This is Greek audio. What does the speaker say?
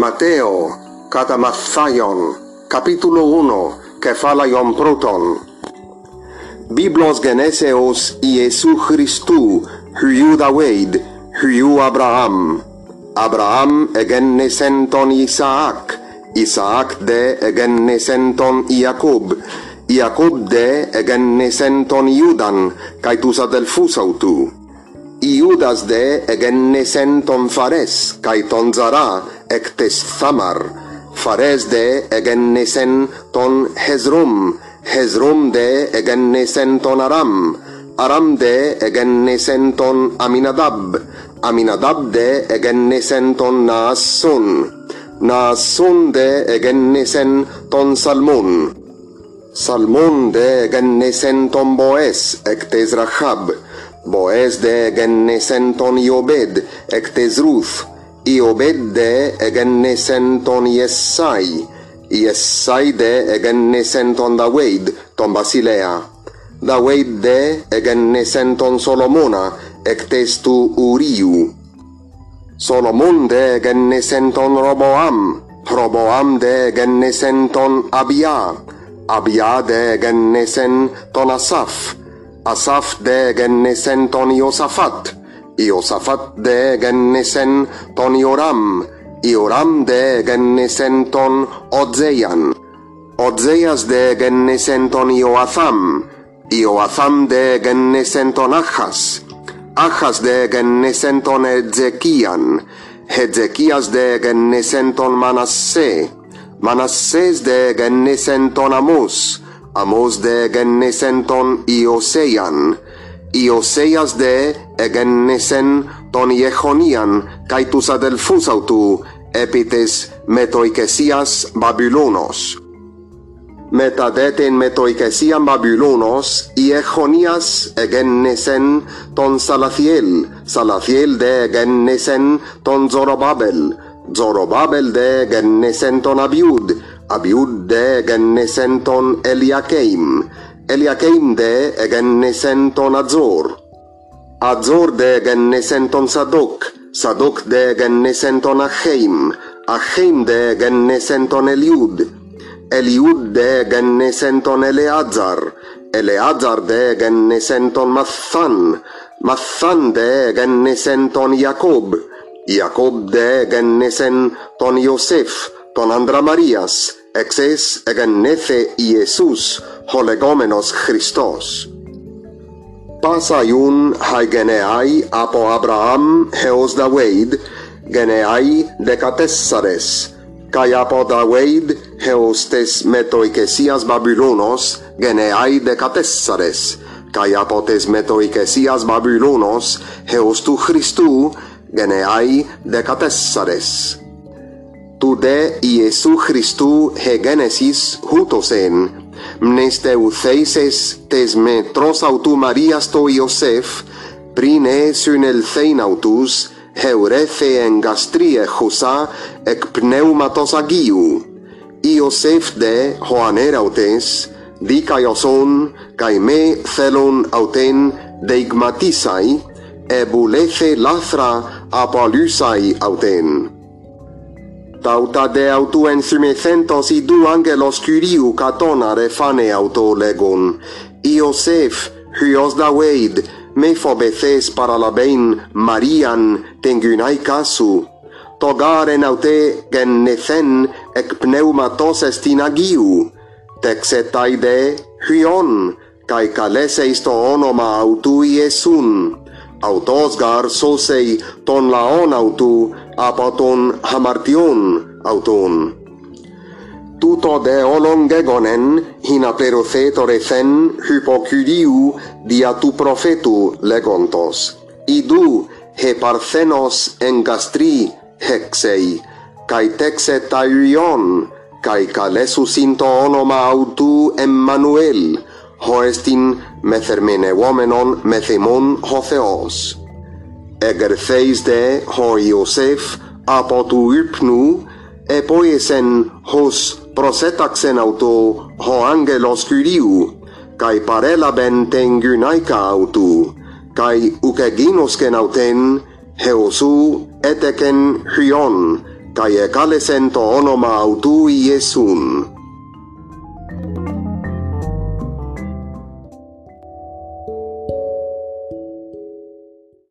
Mateo, cata Mathaion, capitulo 1, cefalaion proton. Biblos geneseos Iesu Christou, hyuda Wade, hyu Abraham. Abraham egenne senton Isaac, Isaac de egenne senton Iacob, Iacob de egenne senton Iudan, caetus adelfus autu. Iudas de egenne senton Fares, caeton Zara, εκτεσθάμαρ φαρές δε εγέννησεν τον χεζρούμ, χεζρούμ δε εγέννησεν τον αραμ, αραμ δε εγέννησεν τον αμιναδάμπ, αμιναδάμπ δε εγέννησεν τον ναασούν, ναασούν δε εγέννησεν τον σαλμούν. Σαλμούν δε εγέννησεν τον Μποές εκ της Ραχάμπ, Μποές δε εγέννησεν τον Ιωμπέδ εκ της Ρούθ, io iobedde egenne senton iessai, iessaide egenne senton Daweid, ton Basilea. Daweide egenne senton Solomona, ectestu Uriu. Solomonde egenne senton Roboam, Roboamde egenne senton Abia, Abiade egenne senton Asaf, Asaf de egenne senton Iosafat, Iosafat de egennesen ton Ioram, Ioram de egennesen ton Odzeian, Odzeias de egennesen ton Ioatham, Ioatham de egennesen ton Achas, Achas de egennesen ton Ezekian, Ezekias de egennesen ton Manasse, Manasses de egennesen ton Amos, Ιωσέιας δε εγέννησεν τον Ιεχονίαν καί τους αυτού επί της μετοικεσίας Μπαμπυλούνος. Μετά δε την μετοικεσία Μπαμπυλούνος, Ιεχονίας εγέννησεν τον Σαλαθιέλ, Σαλαθιέλ δε εγέννησεν τον Ζωροβάβελ, Ζωροβάβελ δε εγέννησεν τον Αβιούδ, Αβιούδ δε εγέννησεν τον Ελιακέιμ, Eliakeim de egennesen ton Azor, Azor de egennesen ton Sadok, Sadok de egennesen ton Acheim, Acheim de egennesen ton Eliud, Eliud de egennesen ton Eleazar, Eleazar de egennesen ton Mathan, Mathan de egennesen ton Jacob, Jacob de egennesen ton Yosef, ton Andramarias, exes egennethe Iesus, holegomenos Christos. Pasaiun hai geneai apo Abraham heos Dawid, geneai decatessares, kai apo Dawid heos tes metoikesias Babylonos, geneai decatessares, kai apo tes metoikesias Babylonos, heos tu Christu, geneai decatessares. Tu de Iesu Christu he genesis hutosen, mneste μνες θέσες τες με τρός αυτού Μαρίας το Ιωσεφ, πριν έσουν ελθέιν αυτούς, χεουρέθε εγκαστρί εχουσά εκ πνεύματος Αγίου. Ιωσεφ δε ο ανέραυτες, δίκαι ως όν, καί με θέλων αυτέν δεγματίσαι, εμπουλέθε λάθρα απολύσαι αυτέν. Daude autuen simisentos idu angelos Kyriou katona refane autolegon. Iosef, Hyos Daweid, Mefobeces paralabein Marian tengunai kasu. Togaren aute gennethen ek pneumatos estinagiu. Texetaide hyon, kai kaleseis to onoma autui esun. Autosgar sosei ton laon autu, από των αμαρτιών αυτών. Τούτο δε όλων γέγονεν είναι απεροθέτορεθεν χυποκυρίου δια του προφέτου λέγοντος. Ιδού επαρθένος εγκαστρί εξέι, καί τέξε τα ιριόν, καί καλέσου συν το όνομα αυτού Εμμανουέλ, χωρίς την μεθερμενευόμενον μεθεμόν ο Θεός. Egertheisde hor Iosef apotu yrpnu e poiesen hos prosetaxen auto ho angelos kyriu kai parelaben ten gynaika autu kai ukeginos ken auten heosu eteken hyon kai ekalesen to onoma autu iesun